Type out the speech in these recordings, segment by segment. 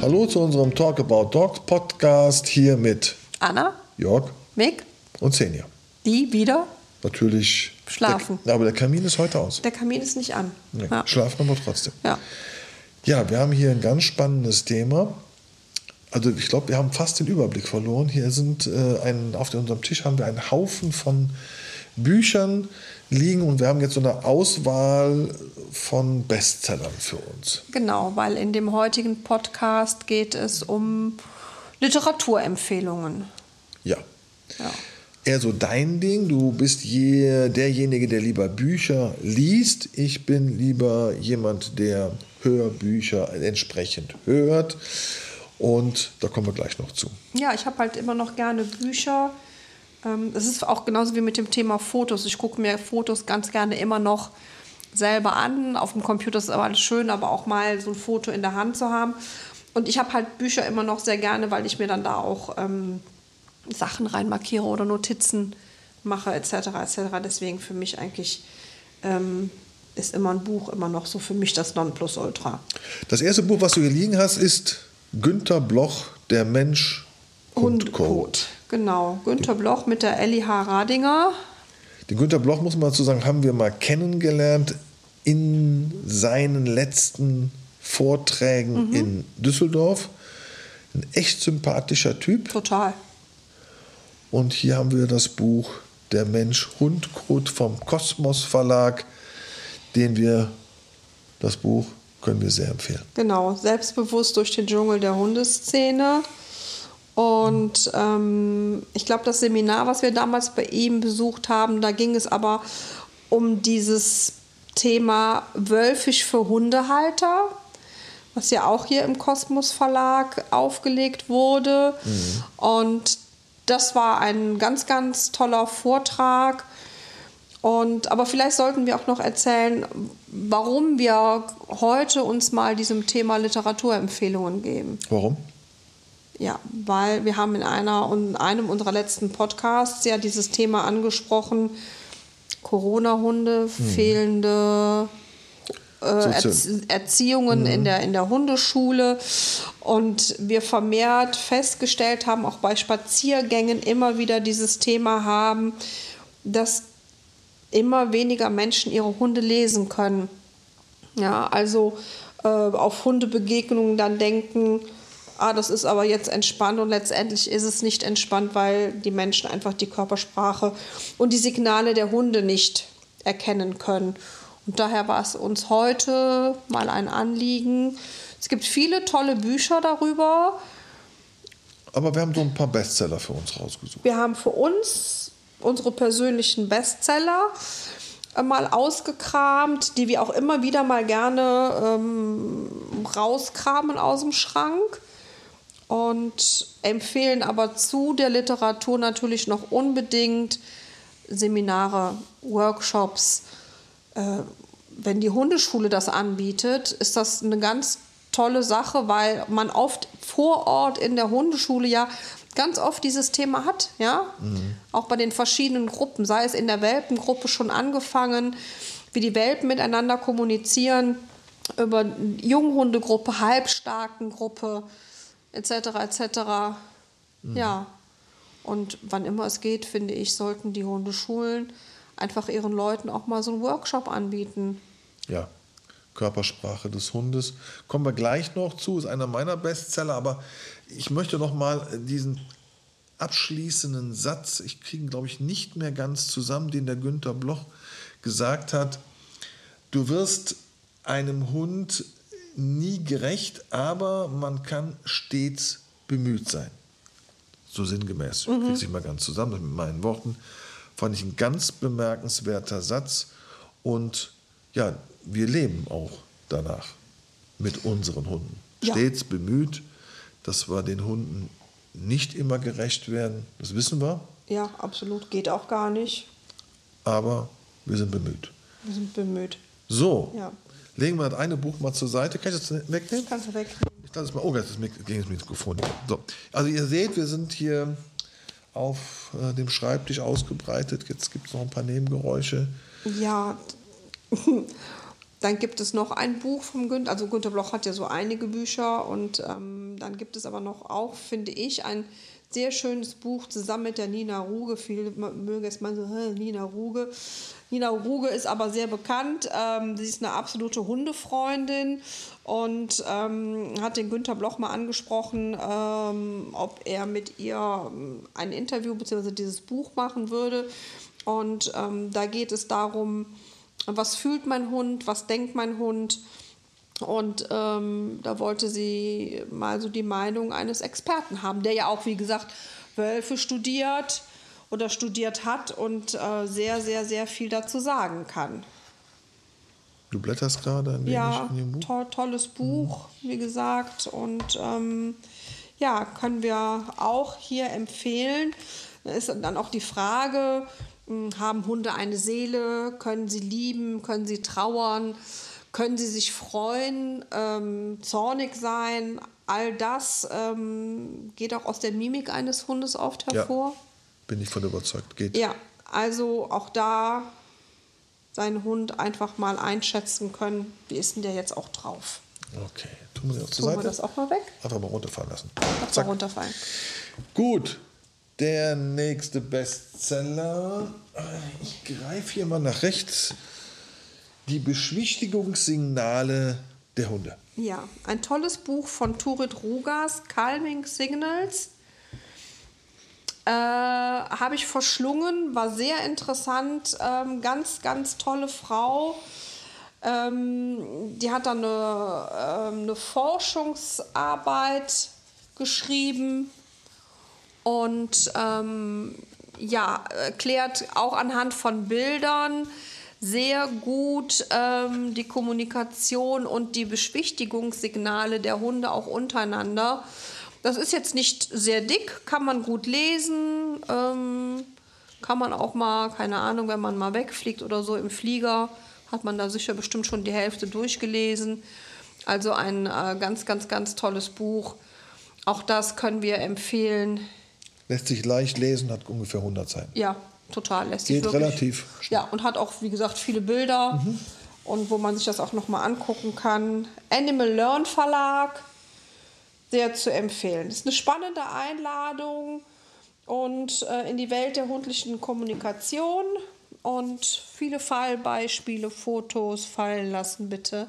Hallo zu unserem Talk About Dogs Podcast hier mit Anna, Jörg Mick, und Senja. die wieder. Natürlich. Schlafen. Der, aber der Kamin ist heute aus. Der Kamin ist nicht an. Nee, Ja. Schlafen aber trotzdem. ja. Ja, wir haben hier ein ganz spannendes Thema. Also ich glaube, wir haben fast den Überblick verloren. Hier sind äh, ein, auf unserem Tisch haben wir einen Haufen von Büchern liegen und wir haben jetzt so eine Auswahl von Bestsellern für uns. Genau, weil in dem heutigen Podcast geht es um Literaturempfehlungen. Ja. Ja. Eher so dein Ding. Du bist je, derjenige, der lieber Bücher liest. Ich bin lieber jemand, der Hörbücher entsprechend hört. Und da kommen wir gleich noch zu. Ja, ich habe halt immer noch gerne Bücher. Ähm, Es ist auch genauso wie mit dem Thema Fotos. Ich gucke mir Fotos ganz gerne immer noch selber an. Auf dem Computer ist aber alles schön, aber auch mal so ein Foto in der Hand zu haben. Und ich habe halt Bücher immer noch sehr gerne, weil ich mir dann da auch ähm, Sachen reinmarkiere oder Notizen mache etc. etc. Deswegen für mich eigentlich ähm, ist immer ein Buch immer noch so für mich das Nonplusultra. Das erste Buch, was du hier liegen hast, ist Günter Bloch, Der Mensch und Co. Hundekot. Genau. Günter Bloch mit der Elli H. Radinger. Den Günter Bloch, muss man dazu sagen, haben wir mal kennengelernt in seinen letzten Vorträgen in Düsseldorf. Ein echt sympathischer Typ. Total. Und hier haben wir das Buch Der Mensch Hundkot vom Kosmos Verlag, den wir, das Buch können wir sehr empfehlen. Genau, selbstbewusst durch den Dschungel der Hundeszene. Und ähm, ich glaube, das Seminar, was wir damals bei ihm besucht haben, da ging es aber um dieses Thema Wölfisch für Hundehalter, was ja auch hier im Kosmos Verlag aufgelegt wurde. Und das war ein ganz, ganz toller Vortrag. Und, aber vielleicht sollten wir auch noch erzählen, warum wir heute uns mal diesem Thema Literaturempfehlungen geben. Warum? Ja, weil wir haben in, einer, in einem unserer letzten Podcasts ja dieses Thema angesprochen, Corona-Hunde, fehlende äh, Erziehungen in, der, in der Hundeschule. Und wir vermehrt festgestellt haben, auch bei Spaziergängen immer wieder dieses Thema haben, dass immer weniger Menschen ihre Hunde lesen können. Ja, also äh, auf Hundebegegnungen dann denken, ah, das ist aber jetzt entspannt und letztendlich ist es nicht entspannt, weil die Menschen einfach die Körpersprache und die Signale der Hunde nicht erkennen können. Und daher war es uns heute mal ein Anliegen. Es gibt viele tolle Bücher darüber. Aber wir haben so ein paar Bestseller für uns rausgesucht. Wir haben für uns unsere persönlichen Bestseller äh, mal ausgekramt, die wir auch immer wieder mal gerne ähm, rauskramen aus dem Schrank und empfehlen aber zu der Literatur natürlich noch unbedingt Seminare, Workshops. Äh, wenn die Hundeschule das anbietet, ist das eine ganz tolle Sache, weil man oft vor Ort in der Hundeschule ja ganz oft dieses Thema hat, ja, auch bei den verschiedenen Gruppen, sei es in der Welpengruppe schon angefangen, wie die Welpen miteinander kommunizieren, über Junghundegruppe, Halbstarkengruppe, etc., etc. Ja, und wann immer es geht, finde ich, sollten die Hundeschulen einfach ihren Leuten auch mal so einen Workshop anbieten. Ja, Körpersprache des Hundes. Kommen wir gleich noch zu, ist einer meiner Bestseller, aber ich möchte noch mal diesen abschließenden Satz, ich kriege ihn, glaube ich, nicht mehr ganz zusammen, den der Günther Bloch gesagt hat. Du wirst einem Hund nie gerecht, aber man kann stets bemüht sein. So sinngemäß. Ich kriege nicht mal ganz zusammen mit meinen Worten. Fand ich ein ganz bemerkenswerter Satz. Und ja, wir leben auch danach mit unseren Hunden. Ja. Stets bemüht, dass wir den Hunden nicht immer gerecht werden. Das wissen wir, Ja, absolut, geht auch gar nicht. aber wir sind bemüht. Wir sind bemüht. So, Ja. Legen wir das eine Buch mal zur Seite. Kann ich das wegnehmen? Kannst du weg. Ich lasse es mal. Oh, jetzt ist gegen das Mikrofon. So. Also ihr seht, wir sind hier auf äh, dem Schreibtisch ausgebreitet. Jetzt gibt es noch ein paar Nebengeräusche. Ja, dann gibt es noch ein Buch vom Günther, also Günter Bloch hat ja so einige Bücher und ähm, dann gibt es aber noch auch, finde ich, ein sehr schönes Buch zusammen mit der Nina Ruge. Viele mögen jetzt mal so, Nina Ruge. Nina Ruge ist aber sehr bekannt. Ähm, sie ist eine absolute Hundefreundin und ähm, hat den Günther Bloch mal angesprochen, ähm, ob er mit ihr ähm, ein Interview bzw. dieses Buch machen würde. Und ähm, da geht es darum, was fühlt mein Hund, was denkt mein Hund. Und ähm, da wollte sie mal so die Meinung eines Experten haben, der ja auch, wie gesagt, Wölfe studiert oder studiert hat und äh, sehr, sehr, sehr viel dazu sagen kann. Du blätterst gerade ein wenig ja, in dem Buch? To tolles Buch, mhm. wie gesagt. Und ähm, ja, können wir auch hier empfehlen. Da ist dann auch die Frage, hm, haben Hunde eine Seele? Können sie lieben? Können sie trauern? Können sie sich freuen? Ähm, zornig sein? All das ähm, geht auch aus der Mimik eines Hundes oft hervor. Ja, bin ich von überzeugt. Geht. Ja, also auch da seinen Hund einfach mal einschätzen können. Wie ist denn der jetzt auch drauf? Okay, tun wir, das Tun wir das auch mal weg. Einfach mal runterfallen lassen. Einfach mal runterfallen. Gut, der nächste Bestseller. Ich greife hier mal nach rechts. Die Beschwichtigungssignale der Hunde. Ja, ein tolles Buch von Turit Rugas, Calming Signals. Äh, Habe ich verschlungen, war sehr interessant. Ähm, ganz, ganz tolle Frau. Ähm, die hat dann eine, äh, eine Forschungsarbeit geschrieben und ähm, ja, erklärt auch anhand von Bildern sehr gut ähm, die Kommunikation und die Beschwichtigungssignale der Hunde auch untereinander. Das ist jetzt nicht sehr dick, kann man gut lesen, ähm, kann man auch mal, keine Ahnung, wenn man mal wegfliegt oder so im Flieger, hat man da sicher bestimmt schon die Hälfte durchgelesen. Also ein äh, ganz, ganz, ganz tolles Buch. Auch das können wir empfehlen. Lässt sich leicht lesen, hat ungefähr 100 Seiten. Ja, total. Lässt Geht sich wirklich, relativ. Ja, und hat auch, wie gesagt, viele Bilder. Mhm. Und wo man sich das auch nochmal angucken kann. Animal Learn Verlag, sehr zu empfehlen. Das ist eine spannende Einladung und äh, in die Welt der hundlichen Kommunikation und viele Fallbeispiele, Fotos fallen lassen, bitte.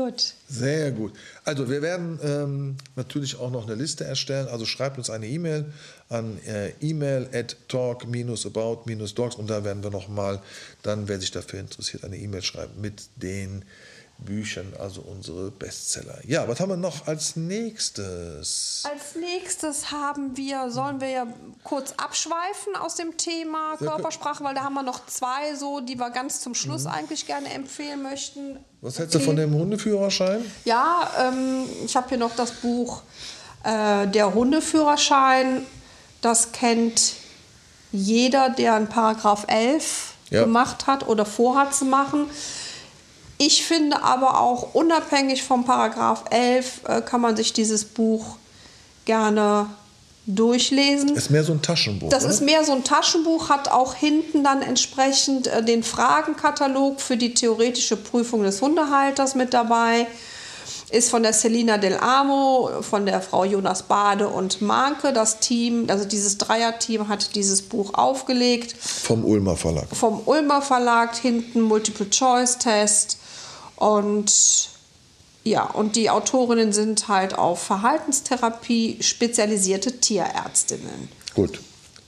Gut. Sehr gut. Also wir werden ähm, natürlich auch noch eine Liste erstellen. Also schreibt uns eine E-Mail an äh, email at talk-about-dogs und da werden wir nochmal, dann wer sich dafür interessiert, eine E-Mail schreiben mit den Büchern, also unsere Bestseller. Ja, was haben wir noch als nächstes? Als nächstes haben wir, sollen wir ja kurz abschweifen aus dem Thema Körpersprache, weil da haben wir noch zwei so, die wir ganz zum Schluss mhm. eigentlich gerne empfehlen möchten. Was hältst du von dem Hundeführerschein? Ja, ähm, ich habe hier noch das Buch äh, Der Hundeführerschein. Das kennt jeder, der einen Paragraph 11 ja. gemacht hat oder vorhat zu machen. Ich finde aber auch unabhängig vom Paragraph 11 äh, kann man sich dieses Buch gerne durchlesen. Ist mehr so ein Taschenbuch. Das oder? ist mehr so ein Taschenbuch, hat auch hinten dann entsprechend äh, den Fragenkatalog für die theoretische Prüfung des Hundehalters mit dabei. Ist von der Selina Del Amo, von der Frau Jonas Bade und Marke. Das Team, also dieses Dreierteam hat dieses Buch aufgelegt. Vom Ulmer Verlag. Vom Ulmer Verlag, hinten Multiple-Choice-Test und ja, und die Autorinnen sind halt auf Verhaltenstherapie spezialisierte Tierärztinnen. Gut.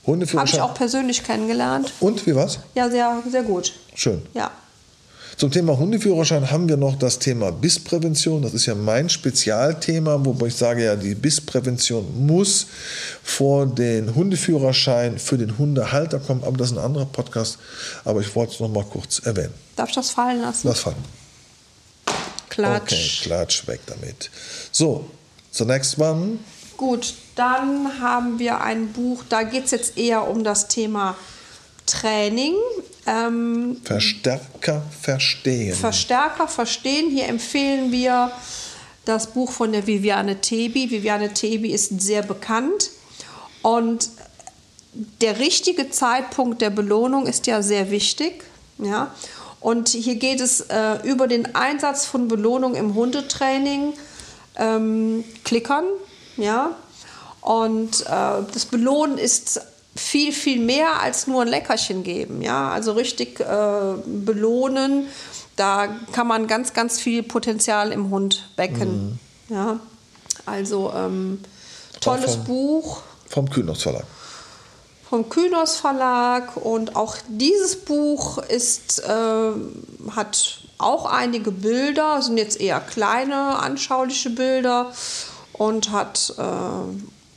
Hundeführerschein. Habe ich auch persönlich kennengelernt. Und wie was? Ja, sehr, sehr gut. Schön. Ja. Zum Thema Hundeführerschein haben wir noch das Thema Bissprävention. Das ist ja mein Spezialthema, wobei ich sage ja, die Bissprävention muss vor den Hundeführerschein für den Hundehalter kommen. Aber das ist ein anderer Podcast. Aber ich wollte es noch mal kurz erwähnen. Darf ich das fallen lassen? Lass fallen. Klatsch. Okay, Klatsch, weg damit. So, zunächst mal. Gut, dann haben wir ein Buch, da geht es jetzt eher um das Thema Training. Ähm, Verstärker verstehen. Verstärker verstehen. Hier empfehlen wir das Buch von der Viviane Tebi. Viviane Tebi ist sehr bekannt. Und der richtige Zeitpunkt der Belohnung ist ja sehr wichtig. Ja. Und hier geht es äh, über den Einsatz von Belohnung im Hundetraining, ähm, Klickern, ja. Und äh, das Belohnen ist viel, viel mehr als nur ein Leckerchen geben, ja. Also richtig äh, belohnen, da kann man ganz, ganz viel Potenzial im Hund wecken, mhm. ja. Also ähm, tolles vom, Buch. Vom Kühnos Verlag vom Kühners Verlag und auch dieses Buch ist, äh, hat auch einige Bilder, sind jetzt eher kleine anschauliche Bilder und hat äh,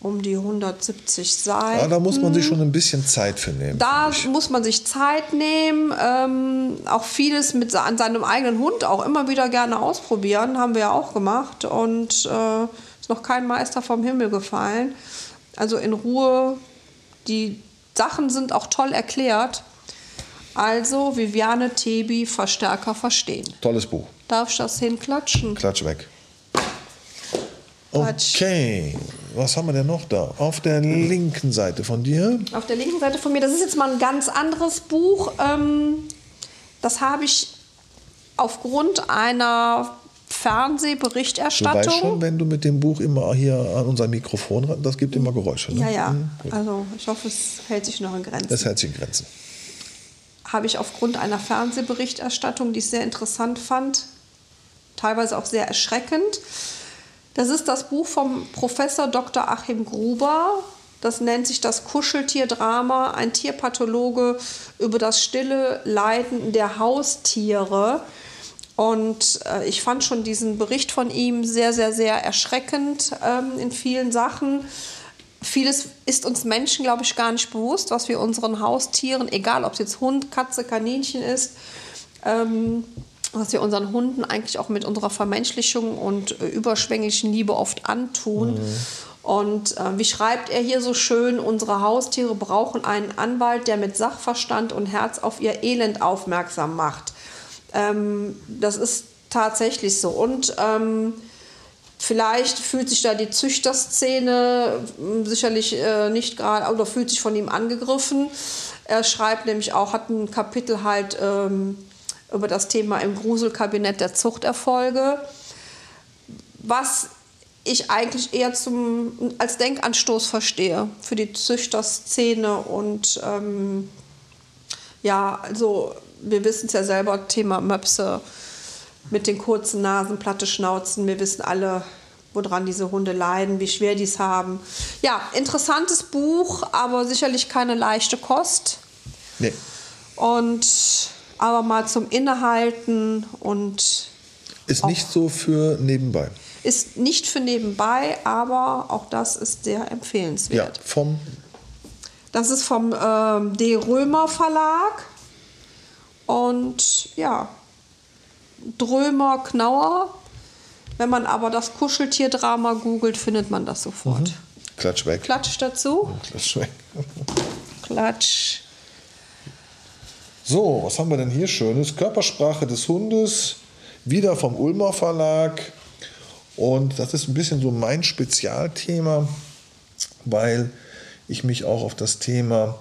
um die 170 Seiten. Ja, da muss man sich schon ein bisschen Zeit für nehmen. Da muss man sich Zeit nehmen, ähm, auch vieles mit an seinem eigenen Hund auch immer wieder gerne ausprobieren, haben wir ja auch gemacht und äh, ist noch kein Meister vom Himmel gefallen. Also in Ruhe die Sachen sind auch toll erklärt. Also Viviane Tebi, Verstärker verstehen. Tolles Buch. Darf ich das hinklatschen? Klatsch weg. Okay, was haben wir denn noch da? Auf der linken Seite von dir? Auf der linken Seite von mir, das ist jetzt mal ein ganz anderes Buch. Ähm, das habe ich aufgrund einer Fernsehberichterstattung. Du weißt schon, wenn du mit dem Buch immer hier an unser Mikrofon, das gibt immer Geräusche. Ne? Ja, ja. Mhm. Also ich hoffe, es hält sich noch in Grenzen. Es hält sich in Grenzen. Habe ich aufgrund einer Fernsehberichterstattung, die ich sehr interessant fand, teilweise auch sehr erschreckend. Das ist das Buch vom Professor Dr. Achim Gruber. Das nennt sich das Kuscheltierdrama, ein Tierpathologe über das stille Leiden der Haustiere. Und äh, ich fand schon diesen Bericht von ihm sehr, sehr, sehr erschreckend ähm, in vielen Sachen. Vieles ist uns Menschen, glaube ich, gar nicht bewusst, was wir unseren Haustieren, egal ob es jetzt Hund, Katze, Kaninchen ist, ähm, was wir unseren Hunden eigentlich auch mit unserer Vermenschlichung und äh, überschwänglichen Liebe oft antun. Mhm. Und äh, wie schreibt er hier so schön, unsere Haustiere brauchen einen Anwalt, der mit Sachverstand und Herz auf ihr Elend aufmerksam macht. Ähm, das ist tatsächlich so. Und ähm, vielleicht fühlt sich da die Züchterszene hm, sicherlich äh, nicht gerade oder fühlt sich von ihm angegriffen. Er schreibt nämlich auch, hat ein Kapitel halt ähm, über das Thema im Gruselkabinett der Zuchterfolge, was ich eigentlich eher zum, als Denkanstoß verstehe für die Züchterszene und ähm, ja, also wir wissen es ja selber, Thema Möpse mit den kurzen Nasen, platte Schnauzen. Wir wissen alle, woran diese Hunde leiden, wie schwer die es haben. Ja, interessantes Buch, aber sicherlich keine leichte Kost. Nee. Und aber mal zum Innehalten und. Ist nicht so für nebenbei. Ist nicht für nebenbei, aber auch das ist sehr empfehlenswert. Ja, vom. Das ist vom ähm, D. Römer Verlag. Und ja, Drömer, Knauer. Wenn man aber das Kuscheltierdrama googelt, findet man das sofort. Mhm. Klatsch weg. Klatsch dazu. Klatsch weg. Klatsch. So, was haben wir denn hier Schönes? Körpersprache des Hundes, wieder vom Ulmer Verlag. Und das ist ein bisschen so mein Spezialthema, weil ich mich auch auf das Thema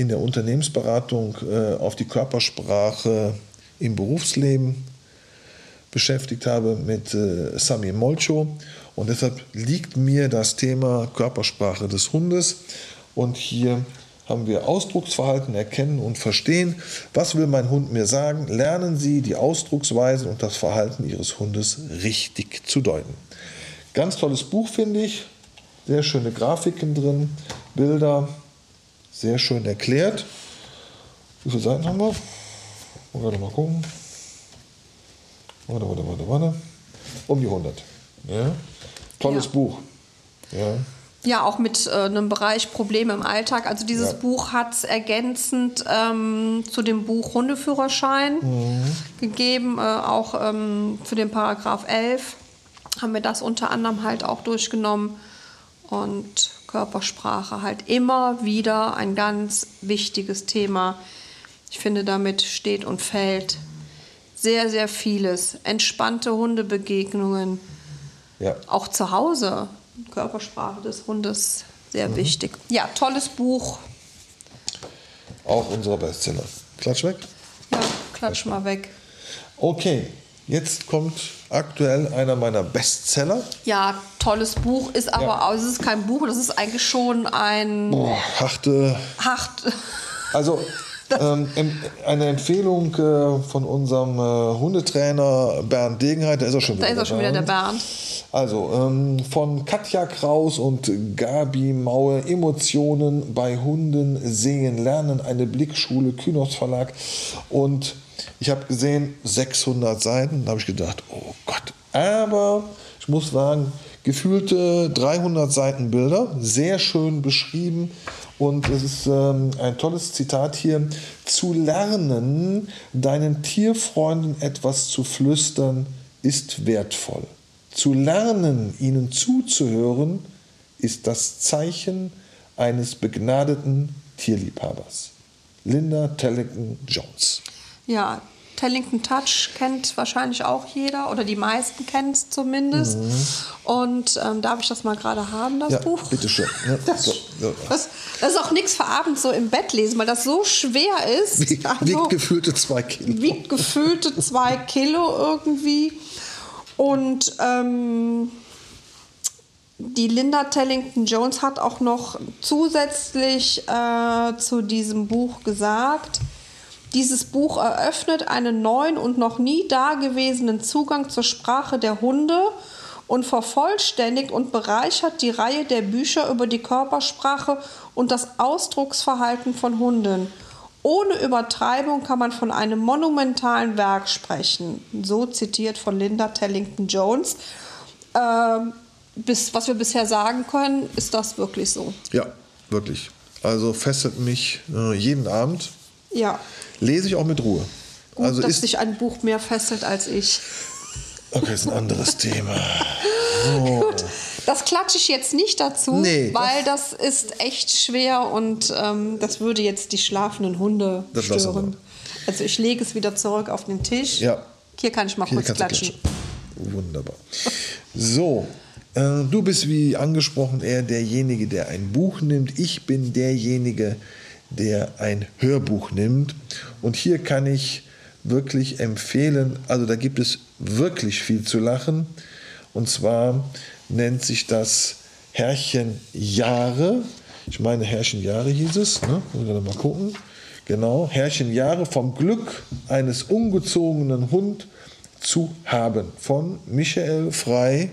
in der Unternehmensberatung äh, auf die Körpersprache im Berufsleben beschäftigt habe mit äh, Sami Molcho. Und deshalb liegt mir das Thema Körpersprache des Hundes. Und hier haben wir Ausdrucksverhalten erkennen und verstehen. Was will mein Hund mir sagen? Lernen Sie die Ausdrucksweise und das Verhalten Ihres Hundes richtig zu deuten. Ganz tolles Buch finde ich. Sehr schöne Grafiken drin, Bilder, sehr schön erklärt. Wie viele Seiten haben wir? Warte mal gucken. Warte, warte, warte, warte. Um die 100. Ja. Tolles ja. Buch. Ja. Ja, auch mit äh, einem Bereich Probleme im Alltag. Also dieses ja. Buch hat es ergänzend ähm, zu dem Buch Hundeführerschein mhm. gegeben, äh, auch ähm, für den Paragraph 11 haben wir das unter anderem halt auch durchgenommen. Und Körpersprache halt immer wieder ein ganz wichtiges Thema. Ich finde, damit steht und fällt sehr, sehr vieles. Entspannte Hundebegegnungen. Ja. Auch zu Hause. Körpersprache des Hundes, sehr mhm. wichtig. Ja, tolles Buch. Auch unser Bestseller. Klatsch weg. Ja. klatsch mal weg. Okay, jetzt kommt aktuell einer meiner Bestseller. Ja, tolles Buch, ist aber Ja. auch, es ist kein Buch, das ist eigentlich schon ein Boah, Hachte. Hart. Also ähm, eine Empfehlung äh, von unserem äh, Hundetrainer Bernd Degenheit, der ist auch schon Da wieder ist auch schon wieder der Bernd. Also ähm, von Katja Kraus und Gabi Maue, Emotionen bei Hunden sehen, lernen, eine Blickschule, Kynos Verlag. Und ich habe gesehen, 600 Seiten, da habe ich gedacht, oh Gott. Aber ich muss sagen, gefühlte 300 Seiten Bilder, sehr schön beschrieben. Und es ist ähm, ein tolles Zitat hier. Zu lernen, deinen Tierfreunden etwas zu flüstern, ist wertvoll. Zu lernen, ihnen zuzuhören, ist das Zeichen eines begnadeten Tierliebhabers. Linda Tellington Jones. Ja, Tellington Touch kennt wahrscheinlich auch jeder oder die meisten kennen es zumindest. Und ähm, darf ich das mal gerade haben, das Ja, Buch? bitteschön. Ne? Das, So, so. das, das ist auch nichts für abends so im Bett lesen, weil das so schwer ist. Wiegt, Also, wiegt gefühlte zwei Kilo. wiegt gefühlte zwei Kilo irgendwie. Und ähm, die Linda Tellington Jones hat auch noch zusätzlich äh, zu diesem Buch gesagt, dieses Buch eröffnet einen neuen und noch nie dagewesenen Zugang zur Sprache der Hunde und vervollständigt und bereichert die Reihe der Bücher über die Körpersprache und das Ausdrucksverhalten von Hunden. Ohne Übertreibung kann man von einem monumentalen Werk sprechen. So zitiert von Linda Tellington Jones. Ähm, bis, was wir bisher sagen können, ist das wirklich so. Ja, wirklich. Also fesselt mich äh, jeden Abend. Ja. Lese ich auch mit Ruhe. Gut, also dass ist, sich ein Buch mehr fesselt als ich. okay, ist ein anderes Thema. Gut, das klatsche ich jetzt nicht dazu, Nee, weil das, ist echt schwer und ähm, das würde jetzt die schlafenden Hunde Das stören. Also ich lege es wieder zurück auf den Tisch. Ja. Hier kann ich mal Hier kurz klatschen. klatschen. Wunderbar. So, äh, du bist wie angesprochen eher derjenige, der ein Buch nimmt. Ich bin derjenige, der ein Hörbuch nimmt. Und hier kann ich wirklich empfehlen, also da gibt es wirklich viel zu lachen. Und zwar nennt sich das Herrchen Jahre. Ich meine, Herrchen Jahre hieß es. Ne? Muss ich mal gucken. Genau, Herrchen Jahre vom Glück eines ungezogenen Hund zu haben. Von Michael Frei.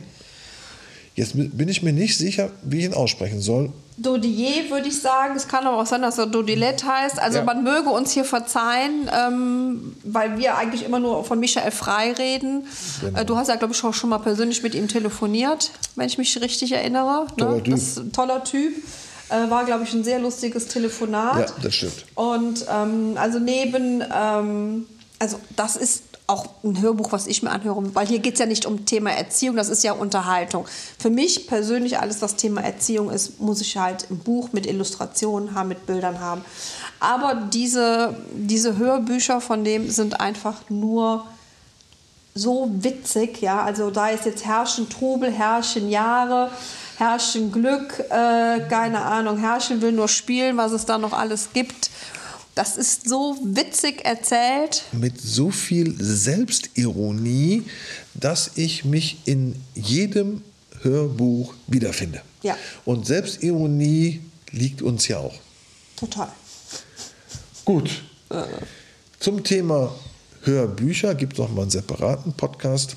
Jetzt bin ich mir nicht sicher, wie ich ihn aussprechen soll. Dodier würde ich sagen. Es kann aber auch sein, dass er Dodilette heißt. Also Ja. man möge uns hier verzeihen, ähm, weil wir eigentlich immer nur von Michael Frei reden. Genau. Äh, du hast ja, glaube ich, auch schon mal persönlich mit ihm telefoniert, wenn ich mich richtig erinnere. Toller ne? Typ. Das ist ein toller Typ. Äh, war, glaube ich, ein sehr lustiges Telefonat. Ja, das stimmt. Und ähm, also neben, ähm, also das ist auch ein Hörbuch, was ich mir anhöre, weil hier geht es ja nicht um Thema Erziehung, das ist ja Unterhaltung. Für mich persönlich, alles was Thema Erziehung ist, muss ich halt ein Buch mit Illustrationen haben, mit Bildern haben. Aber diese, diese Hörbücher von dem sind einfach nur so witzig, ja. Also da ist jetzt Herrschen Trubel, Herrschen Jahre, Herrschen Glück, äh, keine Ahnung, Herrschen will nur spielen, was es da noch alles gibt. Das ist so witzig erzählt. Mit so viel Selbstironie, dass ich mich in jedem Hörbuch wiederfinde. Ja. Und Selbstironie liegt uns ja auch. Total. Gut. Zum Thema Hörbücher gibt es noch mal einen separaten Podcast.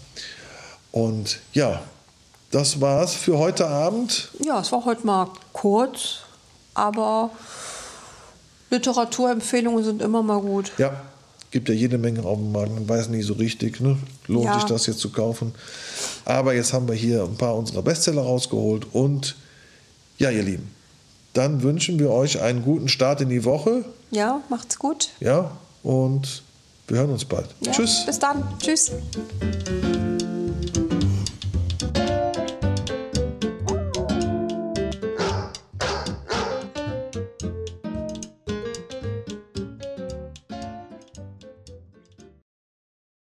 Und ja, das war's für heute Abend. Ja, es war heute mal kurz, aber Literaturempfehlungen sind immer mal gut. Ja, gibt ja jede Menge auf dem Markt. Man weiß nie so richtig, ne? lohnt Ja. sich das jetzt zu kaufen. Aber jetzt haben wir hier ein paar unserer Bestseller rausgeholt. Und ja, ihr Lieben, dann wünschen wir euch einen guten Start in die Woche. Ja, macht's gut. Ja, und wir hören uns bald. Ja, Tschüss. Bis dann. Tschüss.